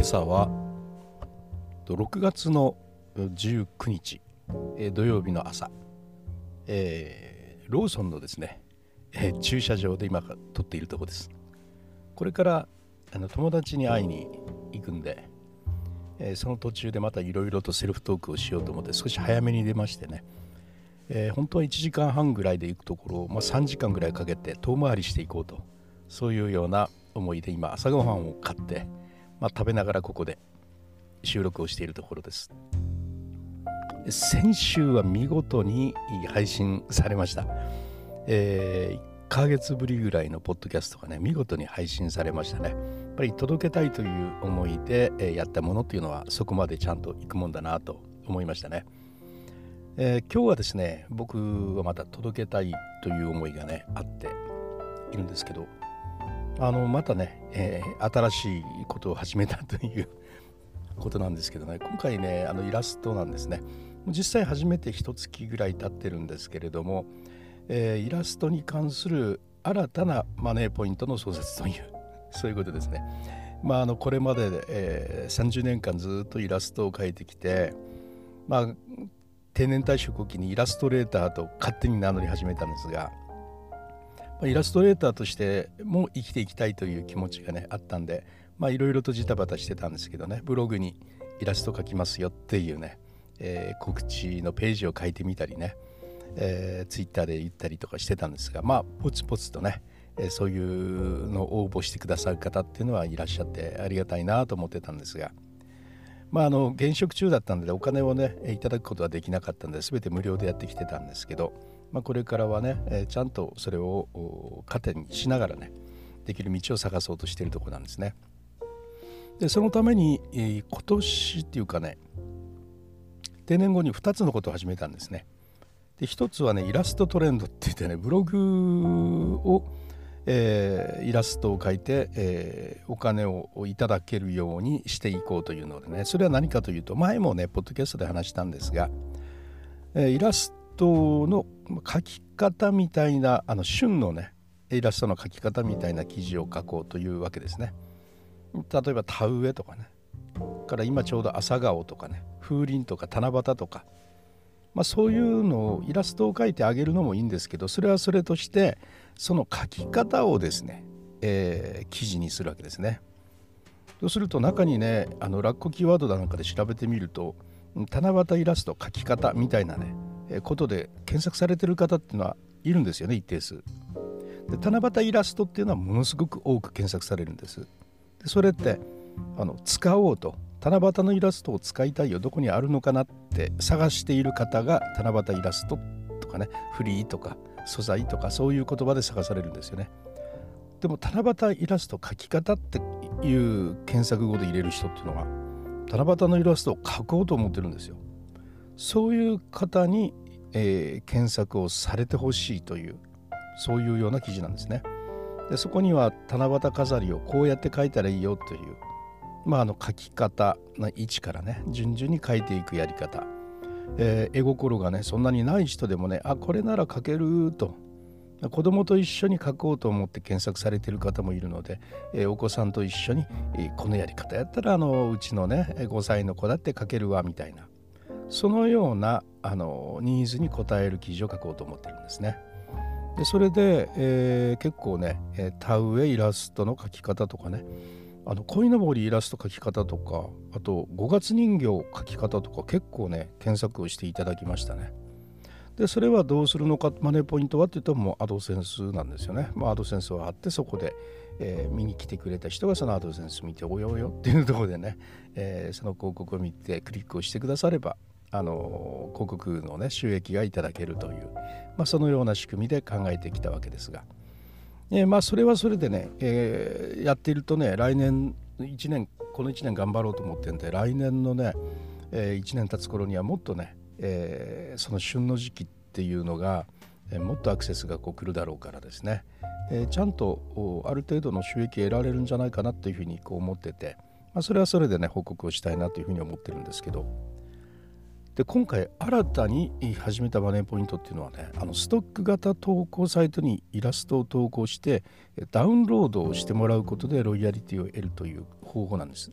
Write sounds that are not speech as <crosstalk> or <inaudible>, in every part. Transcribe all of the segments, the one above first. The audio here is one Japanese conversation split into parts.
今朝は6月の19日、え、土曜日の朝、えー、ローソンのですね、えー、駐車場で今撮っているところです。これからあの友達に会いに行くんで、えー、その途中でまたいろいろとセルフトークをしようと思って少し早めに出ましてね、え、本当は1時間半ぐらいで行くところを、まあ、3時間ぐらいかけて遠回りしていこうとそういうような思いで今朝ごはんを買って、まあ、食べながらここで収録をしているところです。先週は見事に配信されました、えー、1ヶ月ぶりぐらいのポッドキャストがね見事に配信されましたね。やっぱり届けたいという思いで、えやったものっていうのはそこまでちゃんといくもんだなと思いましたね、えー、今日はですね僕はまた届けたいという思いがねあっているんですけどあのまたね、えー、新しいことを始めたということなんですけどね今回ねあのイラストなんですね実際初めて一月ぐらい経ってるんですけれども、えー、イラストに関する新たなマネーポイントの創設というそういうことですね。まあ、あのこれまで、えー、30年間ずっとイラストを描いてきて、まあ、定年退職を機にイラストレーターと勝手に名乗り始めたんですがイラストレーターとしても生きていきたいという気持ちがねあったんでいろいろとジタバタしてたんですけどねブログにイラスト描きますよっていうね、えー、告知のページを書いてみたりね、えー、ツイッターで言ったりとかしてたんですがまあポツポツとね、えー、そういうのを応募してくださる方っていうのはいらっしゃってありがたいなと思ってたんですがまああの現職中だったんでお金をねいただくことはできなかったんで全て無料でやってきてたんですけどまあ、これからはね、えー、ちゃんとそれを糧にしながらねできる道を探そうとしているところなんですね。でそのために、えー、今年っていうかね定年後に2つのことを始めたんですね。で1つはねイラストトレンドって言ってねブログを、えー、イラストを描いて、えー、お金をいただけるようにしていこうというのでねそれは何かというと前もねポッドキャストで話したんですが、えー、イラストの書き方みたいなあの旬のねイラストの書き方みたいな記事を書こうというわけですね。例えば田植えとかねから今ちょうど朝顔とかね風鈴とか七夕とか、まあ、そういうのをイラストを描いてあげるのもいいんですけどそれはそれとしてその書き方をですね、えー、記事にするわけですね。そうすると中にねあのラッコキーワードなんかで調べてみると七夕イラスト書き方みたいなねことで検索されてる方っていうのはいるんですよね一定数。で七夕イラストっていうのはものすごく多く検索されるんです。でそれってあの使おうと。七夕のイラストを使いたいよどこにあるのかなって探している方が七夕イラストとかねフリーとか素材とかそういう言葉で探されるんですよね。でも七夕イラスト描き方っていう検索語で入れる人っていうのは七夕のイラストを描こうと思ってるんですよ。そういう方に、えー、検索をされてほしいというそういうような記事なんですね。でそこには七夕飾りをこうやって書いたらいいよという、まあ、あの書き方の位置からね順々に書いていくやり方、えー、絵心がねそんなにない人でもねあこれなら書けると。子供と一緒に書こうと思って検索されてる方もいるので、えー、お子さんと一緒に、えー、このやり方やったらあのうちのね5歳の子だって書けるわみたいな。そのようなあのニーズに応える記事を書こうと思ってるんですね。でそれで、えー、結構ね、え、田植えイラストの描き方とかねあの鯉のぼりイラスト描き方とかあと5月人形描き方とか結構ね検索をしていただきましたね。でそれはどうするのかマネーポイントはって言うともうアドセンスなんですよね。まあ、アドセンスはあってそこで、えー、見に来てくれた人がそのアドセンス見ておよおよっていうところでね、えー、その広告を見てクリックをしてくださればあの広告の、ね、収益がいただけるという、まあ、そのような仕組みで考えてきたわけですが、えー、まあそれはそれでね、えー、やっているとね来年1年この1年頑張ろうと思ってるんで来年のね、えー、1年経つ頃にはもっとね、え、その旬の時期っていうのが、え、もっとアクセスがこう来るだろうからですね、え、ちゃんとある程度の収益得られるんじゃないかなというふうにこう思ってて、まあ、それはそれでね報告をしたいなというふうに思ってるんですけど。で今回新たに始めたマネーポイントっていうのはねあのストック型投稿サイトにイラストを投稿してダウンロードをしてもらうことでロイヤリティを得るという方法なんです。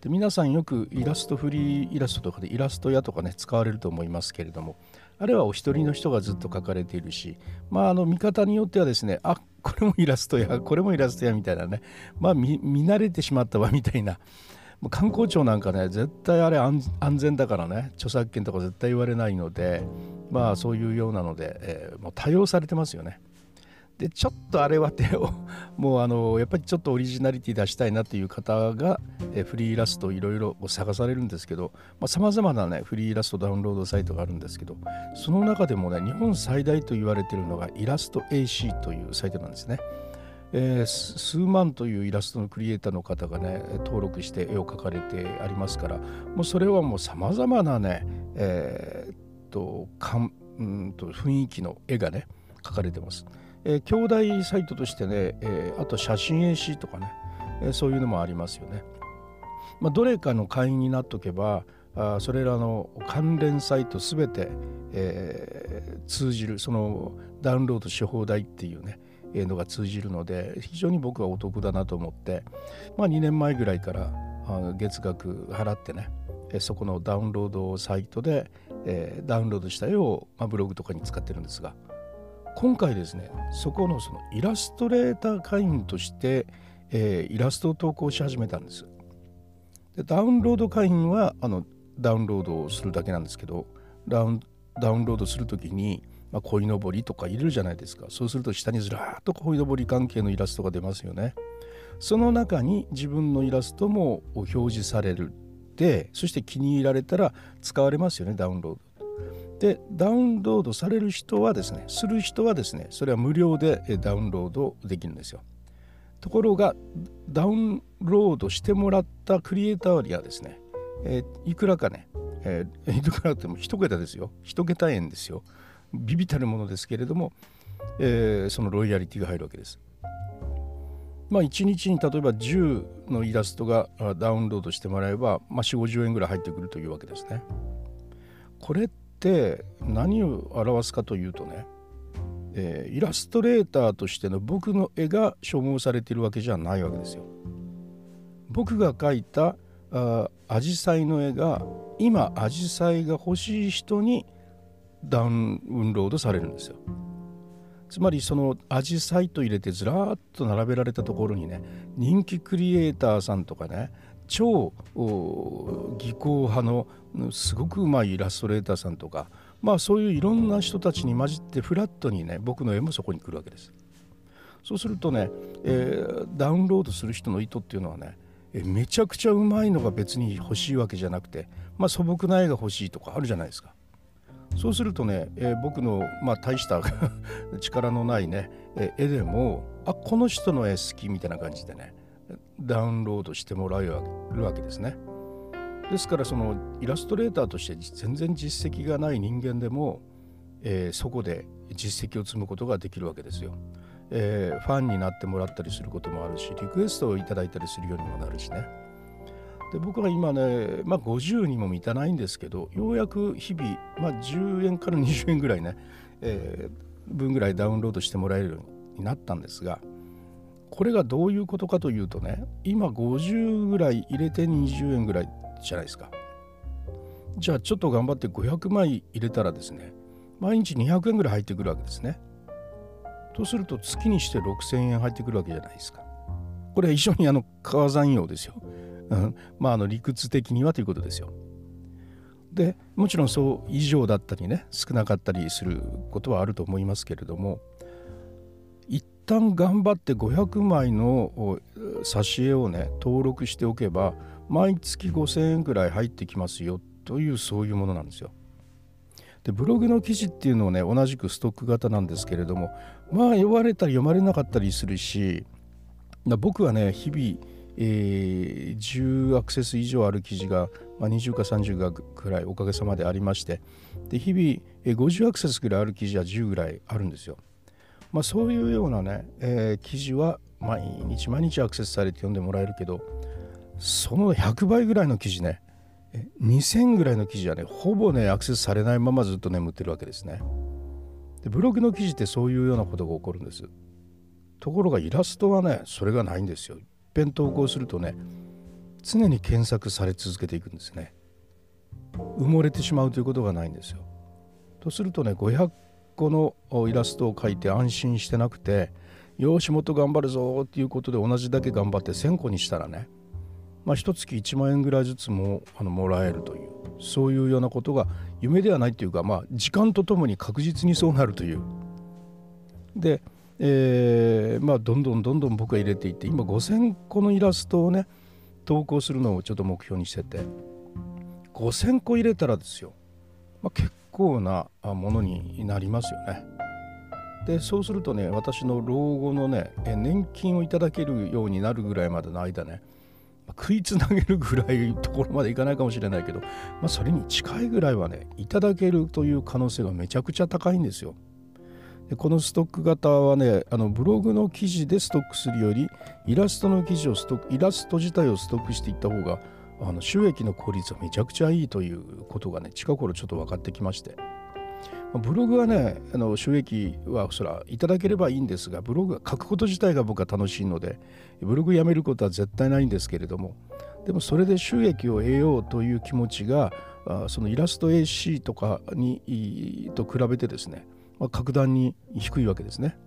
で皆さんよくイラストフリーイラストとかでイラスト屋とかね使われると思いますけれどもあれはお一人の人がずっと描かれているしまああの見方によってはですねあこれもイラストやこれもイラストやみたいなねまあ見慣れてしまったわみたいな観光庁なんかね絶対あれ安全だからね著作権とか絶対言われないのでまあそういうようなので、えー、もう多用されてますよね。でちょっとあれは手を <laughs> もうあのやっぱりちょっとオリジナリティ出したいなっていう方が、えフリーイラストいろいろ探されるんですけどさまざ、まなねフリーイラストダウンロードサイトがあるんですけどその中でもね日本最大と言われてるのがイラスト AC というサイトなんですね。えー、数万というイラストのクリエイターの方がね登録して絵を描かれてありますからもうそれはもうさまざまなね、えー、っとかんうんと雰囲気の絵がね描かれてます。えー、兄弟サイトとしてね、えー、あと写真 AC とかね、えー、そういうのもありますよね。まあ、どれかの会員になっとけばあそれらの関連サイトすべて、えー、通じるそのダウンロードし放題っていうねのが通じるので非常に僕はお得だなと思って、まあ、2年前ぐらいから月額払ってねそこのダウンロードサイトで、えー、ダウンロードした絵を、まあ、ブログとかに使ってるんですが今回ですねそこのそのイラストレーター会員として、えー、イラストを投稿し始めたんです。でダウンロード会員はあのダウンロードをするだけなんですけどダウンダウンロードするときに、まあ、鯉のぼりとか入れるじゃないですか。そうすると下にずらっと鯉のぼり関係のイラストが出ますよね。その中に自分のイラストも表示される。でそして気に入られたら使われますよねダウンロード。でダウンロードされる人はですねする人はですねそれは無料でダウンロードできるんですよ。ところがダウンロードしてもらったクリエイターにはですね、えー、いくらかね、えー、いくらっても一桁ですよ。一桁円ですよ。ビビたるものですけれども、えー、そのロイヤリティが入るわけですまあ1日に例えば10のイラストがダウンロードしてもらえば、まあ、4 5 0円ぐらい入ってくるというわけですねこれって何を表すかというとね、えー、イラストレーターとしての僕の絵が所望されているわけじゃないわけですよ。僕が描いたあアジサイの絵が今アジサイが欲しい人にダウンロードされるんですよ。つまりそのアジサイと入れてずらっと並べられたところにね人気クリエイターさんとかね超技巧派のすごくうまいイラストレーターさんとかまあそういういろんな人たちに混じってフラットにね僕の絵もそこに来るわけです。そうするとね、えー、ダウンロードする人の意図っていうのはね、えめちゃくちゃうまいのが別に欲しいわけじゃなくて、まあ、素朴な絵が欲しいとかあるじゃないですか。そうするとね、えー、僕の、まあ、大した <laughs> 力のないね、え絵でもあこの人の絵好きみたいな感じでねダウンロードしてもらえるわけですね。ですからそのイラストレーターとして全然実績がない人間でも、えー、そこで実績を積むことができるわけですよ。えー、ファンになってもらったりすることもあるしリクエストをいただいたりするようにもなるしね。で僕は今ね、まあ、50にも満たないんですけどようやく日々、まあ、10円から20円ぐらいね、えー、分ぐらいダウンロードしてもらえるようになったんですがこれがどういうことかというとね今50ぐらい入れて20円ぐらいじゃないですか。じゃあちょっと頑張って500枚入れたらですね毎日200円ぐらい入ってくるわけですね。とすると月にして6000円入ってくるわけじゃないですか。これは一緒にあの川山用ですよ、うん、まああの理屈的にはということですよでもちろんそう以上だったりね少なかったりすることはあると思いますけれども一旦頑張って500枚の挿絵をね登録しておけば毎月5000円ぐらい入ってきますよというそういうものなんですよ。でブログの記事っていうのをね同じくストック型なんですけれどもまあ読まれたり読まれなかったりするし僕はね日々、えー、10アクセス以上ある記事が、まあ、20か30がくらいおかげさまでありましてで日々、えー、50アクセスぐらいある記事は10ぐらいあるんですよ。まあ、そういうようなね、えー、記事は毎日毎日アクセスされて読んでもらえるけどその100倍ぐらいの記事ね2000ぐらいの記事はねほぼねアクセスされないままずっと眠ってるわけですね。でブログの記事ってそういうようなことが起こるんです。ところがイラストはねそれがないんですよ。いっぺん投稿するとね常に検索され続けていくんですね。埋もれてしまうということがないんですよ。とするとね500個のイラストを描いて安心してなくてよしもっと頑張るぞっていうことで同じだけ頑張って1000個にしたらねまあ一月1万円ぐらいずつもあのもらえるというそういうようなことが夢ではないというかまあ時間とともに確実にそうなるという。で、えー、まあどんどんどんどん僕は入れていって今5,000個のイラストをね投稿するのをちょっと目標にしてて5,000個入れたらですよ、まあ、結構なものになりますよね。でそうするとね私の老後のね年金をいただけるようになるぐらいまでの間ね食いつなげるぐらいところまでいかないかもしれないけど、まあ、それに近いぐらいはねいただけるという可能性がめちゃくちゃ高いんですよ。このストック型はねあのブログの記事でストックするよりイラストの記事をストックイラスト自体をストックしていった方があの収益の効率はめちゃくちゃいいということがね近頃ちょっと分かってきまして。ブログはねあの収益はそらいただければいいんですがブログ書くこと自体が僕は楽しいのでブログやめることは絶対ないんですけれどもでもそれで収益を得ようという気持ちがそのイラスト AC とかにと比べてですね、まあ、格段に低いわけですね。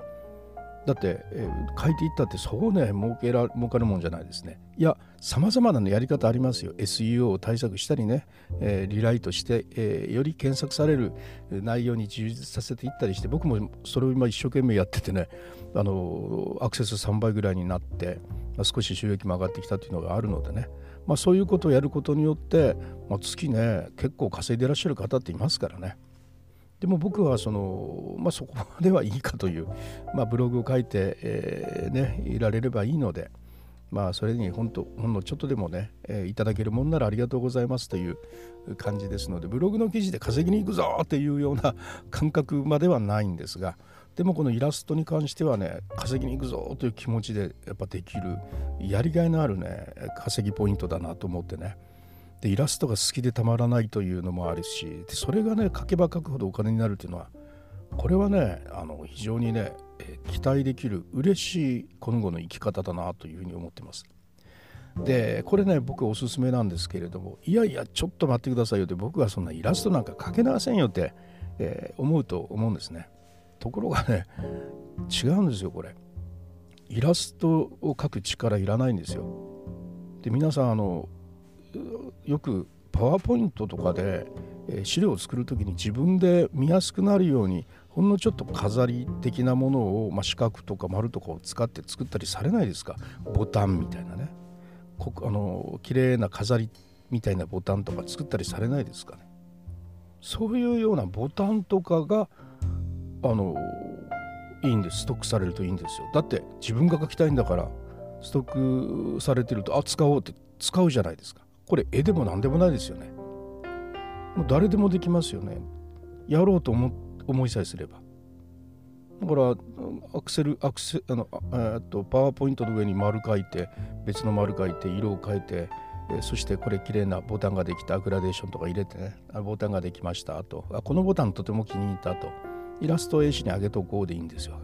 だって、えー、書いていったってそうね儲けら儲かるもんじゃないですね。いやさまざまな、やり方ありますよ。SEO を対策したりね、えー、リライトして、えー、より検索される内容に充実させていったりして僕もそれを今一生懸命やっててねあのアクセス3倍ぐらいになって、まあ、少し収益も上がってきたというのがあるのでね。まあ、そういうことをやることによって、まあ、月ね結構稼いでらっしゃる方っていますからね。でも僕はその、まあ、そこまではいいかという、まあ、ブログを書いて、えー、ね、いられればいいので、まあ、それに本当ほんのちょっとでもね、えー、いただけるもんならありがとうございますという感じですのでブログの記事で稼ぎに行くぞっていうような感覚まではないんですがでもこのイラストに関してはね稼ぎに行くぞという気持ちでやっぱできるやりがいのあるね稼ぎポイントだなと思ってねでイラストが好きでたまらないというのもあるしでそれがね書けば書くほどお金になるというのはこれはねあの非常にね、期待できる嬉しい今後の生き方だなというふうに思ってます。でこれね僕おすすめなんですけれどもいやいやちょっと待ってくださいよって僕はそんなイラストなんか描けませんよって、えー、思うと思うんですね。ところがね違うんですよこれ。イラストを描く力いらないんですよ。で皆さんあのよくパワーポイントとかで、資料を作る時に自分で見やすくなるようにほんのちょっと飾り的なものを、まあ、四角とか丸とかを使って作ったりされないですか？ボタンみたいなね。こあの綺麗な飾りみたいなボタンとか作ったりされないですかね？そういうようなボタンとかがあのいいんです。ストックされるといいんですよ。だって自分が書きたいんだからストックされてるとあ使おうって使うじゃないですか。これ絵でも何でもないですよね。もう誰でもできますよね。やろうと思思いさえすれば。だからアクセルアクセあのえっとパワーポイントの上に丸書いて別の丸書いて色を変えてえそしてこれ綺麗なボタンができたグラデーションとか入れてねあボタンができましたと。あこのボタンとても気に入ったと。イラストを絵紙に上げとこうでいいんですよ。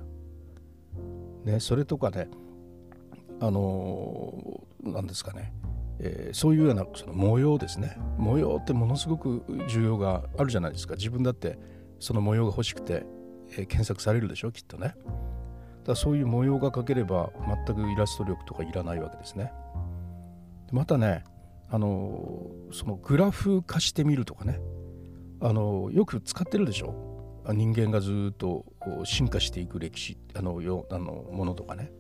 ねそれとかねあの何ですかね。えー、そういうようなその模様ですね。模様ってものすごく重要があるじゃないですか。自分だってその模様が欲しくて、えー、検索されるでしょきっとね。だそういう模様が描ければ全くイラスト力とかいらないわけですね。またねあのそのグラフ化してみるとかね。あのよく使ってるでしょ。人間がずっと進化していく歴史あのよあのものとかね。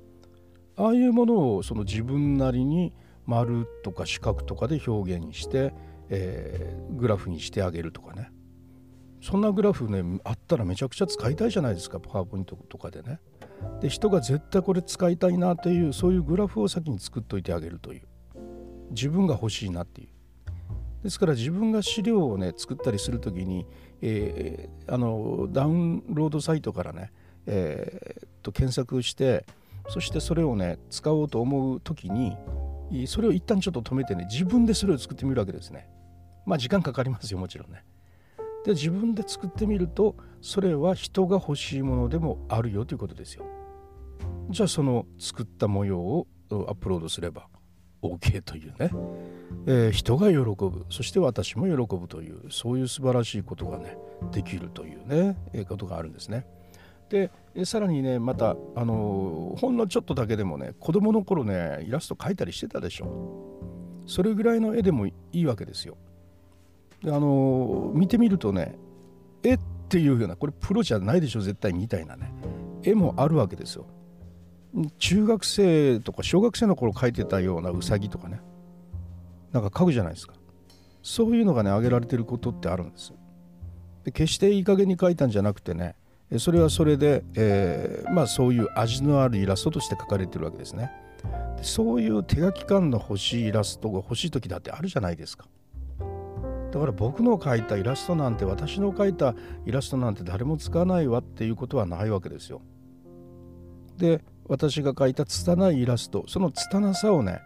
ああいうものをその自分なりに丸とか四角とかで表現して、えー、グラフにしてあげるとかね。そんなグラフねあったらめちゃくちゃ使いたいじゃないですかパワーポイントとかでね。で人が絶対これ使いたいなというそういうグラフを先に作っといてあげるという。自分が欲しいなっていう。ですから自分が資料をね作ったりする時に、えー、あのダウンロードサイトからね、えー、と検索してそしてそれをね使おうと思う時にそれを一旦ちょっと止めてね自分でそれを作ってみるわけですね。まあ時間かかりますよもちろんね。で自分で作ってみるとそれは人が欲しいものでもあるよということですよ。じゃあその作った模様をアップロードすれば OK というね、えー、人が喜ぶ。そして私も喜ぶというそういう素晴らしいことがねできるというね、え、ことがあるんですね。でさらにねまたあのほんのちょっとだけでもね子供の頃ねイラスト描いたりしてたでしょ。それぐらいの絵でもいいわけですよ。であの見てみるとね絵っていうようなこれプロじゃないでしょ絶対みたいなね。絵もあるわけですよ。中学生とか小学生の頃描いてたようなうさぎとかね。なんか描くじゃないですか。そういうのがね挙げられてることってあるんです。で決していい加減に描いたんじゃなくてねそれはそれで、えー、まあそういう味のあるイラストとして描かれてるわけですね。でそういう手書き感の欲しいイラストが欲しい時だってあるじゃないですか。だから僕の描いたイラストなんて私の描いたイラストなんて誰も使わないわっていうことはないわけですよ。で私が描いた拙いイラストその拙さをね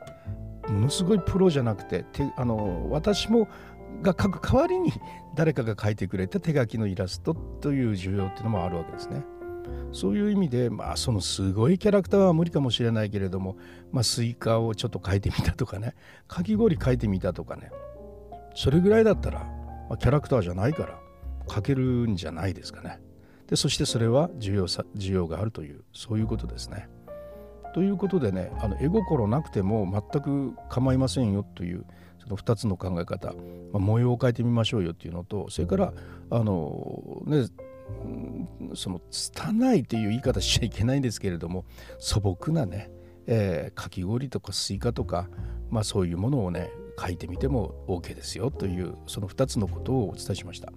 ものすごいプロじゃなくてあの私もが書く代わりに誰かが書いてくれた手書きのイラストという需要っていうのもあるわけですね。そういう意味で、まあ、そのすごいキャラクターは無理かもしれないけれども、まあ、スイカをちょっと書いてみたとかね、かき氷書いてみたとかね、それぐらいだったら、まあ、キャラクターじゃないから書けるんじゃないですかね。で、そしてそれは需要さ需要があるという、そういうことですね。ということでね、あの絵心なくても全く構いませんよという、その2つの考え方、まあ、模様を変えてみましょうよっていうのとそれからあのねその拙いという言い方しちゃいけないんですけれども素朴なね、えー、かき氷とかスイカとか、まあ、そういうものをね書いてみても OK ですよというその2つのことをお伝えしました。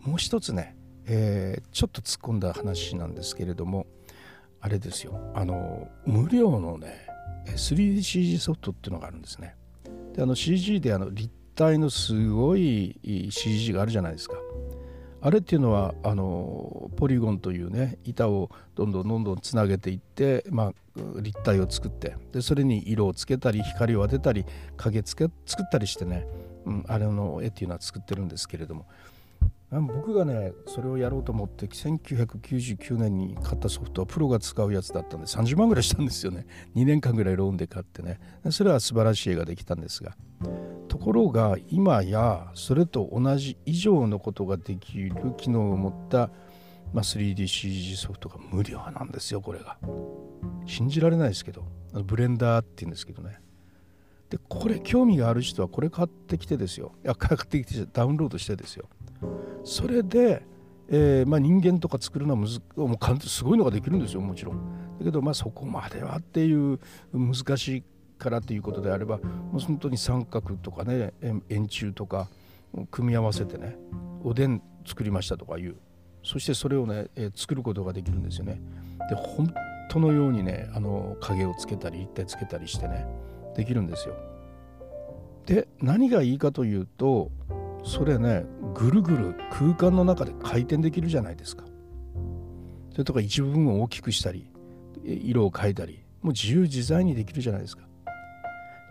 もう一つね、えー、ちょっと突っ込んだ話なんですけれどもあれですよ。あの無料のね 3DCG ソフトっていうのがあるんですね。であの CG であの立体のすごい CG があるじゃないですか。あれっていうのはあのポリゴンというね板をどんどんどんどんつなげていって、まあ、立体を作ってでそれに色をつけたり光を当てたり影つけ作ったりしてね、うん、あれの絵っていうのは作ってるんですけれども僕がねそれをやろうと思って1999年に買ったソフトはプロが使うやつだったんで30万ぐらいしたんですよね。<laughs> 2年間ぐらいローンで買ってね。それは素晴らしい絵ができたんですが。ところが今やそれと同じ以上のことができる機能を持った、ま、3DCG ソフトが無料なんですよこれが。信じられないですけど。ブレンダーって言うんですけどね。でこれ興味がある人はこれ買ってきてですよ。いや買ってきてダウンロードしてですよ。それで、えーまあ、人間とか作るのはむずもうすごいのができるんですよもちろん。だけど、まあ、そこまではっていう難しいからということであればもう本当に三角とかね円柱とか組み合わせてねおでん作りましたとかいうそしてそれをね、えー、作ることができるんですよね。で本当のようにねあの影をつけたり立体つけたりしてねできるんですよ。で何がいいかというとそれねぐるぐる空間の中で回転できるじゃないですか。それとか一部分を大きくしたり色を変えたりもう自由自在にできるじゃないですか。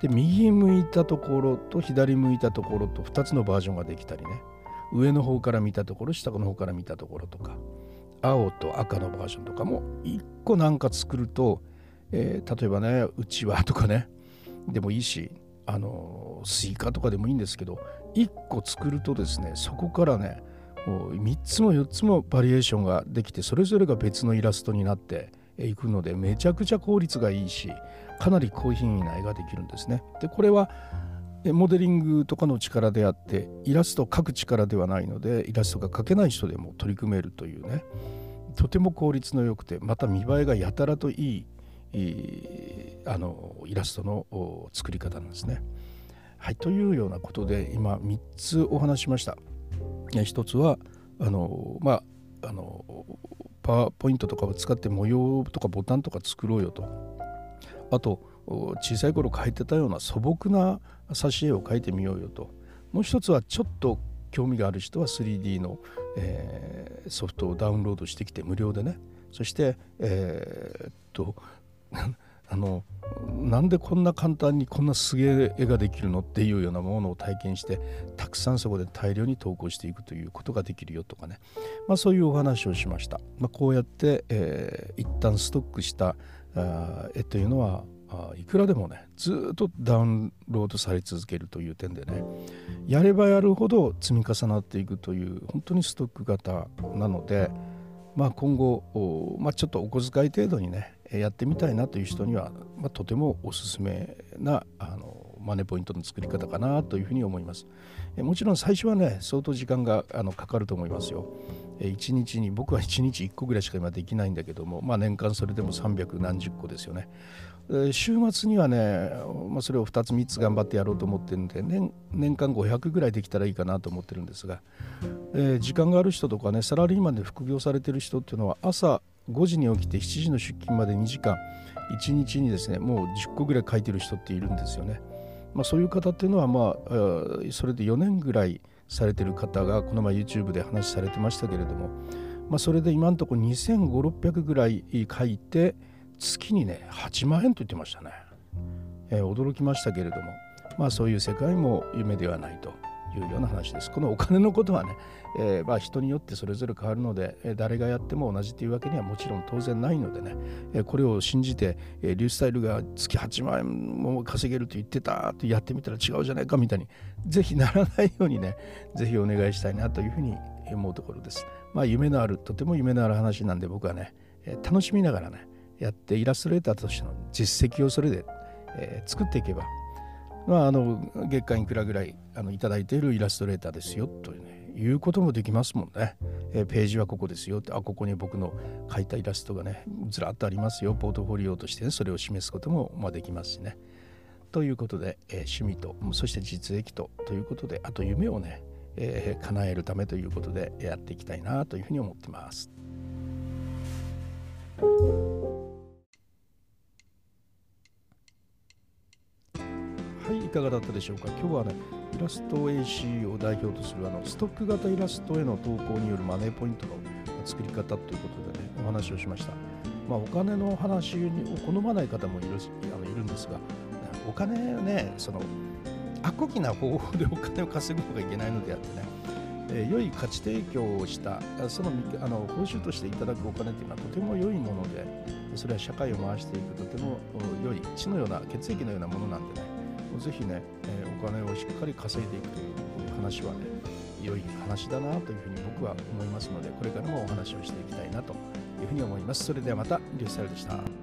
で右向いたところと左向いたところと2つのバージョンができたりね。上の方から見たところ下の方から見たところとか青と赤のバージョンとかも1個なんか作ると、えー、例えばねうちわとかねでもいいしあのスイカとかでもいいんですけど1個作るとですねそこからねもう3つも4つもバリエーションができてそれぞれが別のイラストになっていくのでめちゃくちゃ効率がいいしかなり高品位な絵ができるんですね。でこれはモデリングとかの力であってイラストを描く力ではないのでイラストが描けない人でも取り組めるというねとても効率の良くてまた見栄えがやたらといいあのイラストの作り方なんですね。はい、というようなことで今3つお話しました。1つはあのまああのパワーポイントとかを使って模様とかボタンとか作ろうよと。あと小さい頃描いてたような素朴な挿絵を描いてみようよと。もう一つはちょっと興味がある人は 3D の、えー、ソフトをダウンロードしてきて無料でねそして、えー、っと <laughs> あのなんでこんな簡単にこんなすげえ絵ができるのっていうようなものを体験してたくさんそこで大量に投稿していくということができるよとかね、まあ、そういうお話をしました、まあ、こうやって、えー、一旦ストックした絵というのはあいくらでもねずっとダウンロードされ続けるという点でねやればやるほど積み重なっていくという本当にストック型なので、まあ、今後、まあ、ちょっとお小遣い程度にねやってみたいなという人には、まあ、とてもおすすめなあのマネポイントの作り方かなというふうに思います。えもちろん最初はね相当時間があのかかると思いますよ。え1日に僕は1日1個ぐらいしか今できないんだけども、まあ、年間それでも300何十個ですよね。週末にはね、まあ、それを2つ3つ頑張ってやろうと思ってるんで年年間500ぐらいできたらいいかなと思ってるんですが、えー、時間がある人とかねサラリーマンで副業されてる人っていうのは朝5時に起きて7時の出勤まで2時間。1日にですねもう10個ぐらい書いてる人っているんですよね。まあ、そういう方っていうのは、まあ、それで4年ぐらいされてる方がこの前 YouTube で話されてましたけれども、まあ、それで今のところ2500600ぐらい書いて月にね8万円と言ってましたね、えー、驚きましたけれどもまあそういう世界も夢ではないと。いうような話です。このお金のことはね、えー、まあ人によってそれぞれ変わるので、え誰がやっても同じというわけにはもちろん当然ないのでね、えこれを信じて、えリュースタイルが月8万円も稼げると言ってたとやってみたら違うじゃないかみたいに、ぜひならないようにね、ぜひお願いしたいなというふうに思うところです。まあ夢のある、とても夢のある話なんで僕はね、え楽しみながらね、やってイラストレーターとしての実績をそれで、え作っていけばまあ、あの月間いくらぐらいあのいただいているイラストレーターですよという,、ね、いうこともできますもんね、えー、ページはここですよあここに僕の描いたイラストがねずらっとありますよポートフォリオとして、ね、それを示すことも、まあ、できますしねということで、えー、趣味とそして実益とということであと夢をね、えー、叶えるためということでやっていきたいなというふうに思ってます。はい、いかがだったでしょうか？今日はねイラスト AC を代表とするあのストック型イラストへの投稿によるマネーポイントの作り方ということでねお話をしました、まあ、お金の話を好まない方もいるあのいるんですがお金ねそのアコギな方法でお金を稼ぐのがいけないのであってねえ、良い価値提供をしたそのあの報酬としていただくお金というのはとても良いものでそれは社会を回していくとても良い血のような血液のようなものなんでねぜひね、えー、お金をしっかり稼いでいくという話はね、良い話だなというふうに僕は思いますので、これからもお話をしていきたいなというふうに思います。それではまた、リュースタイルでした。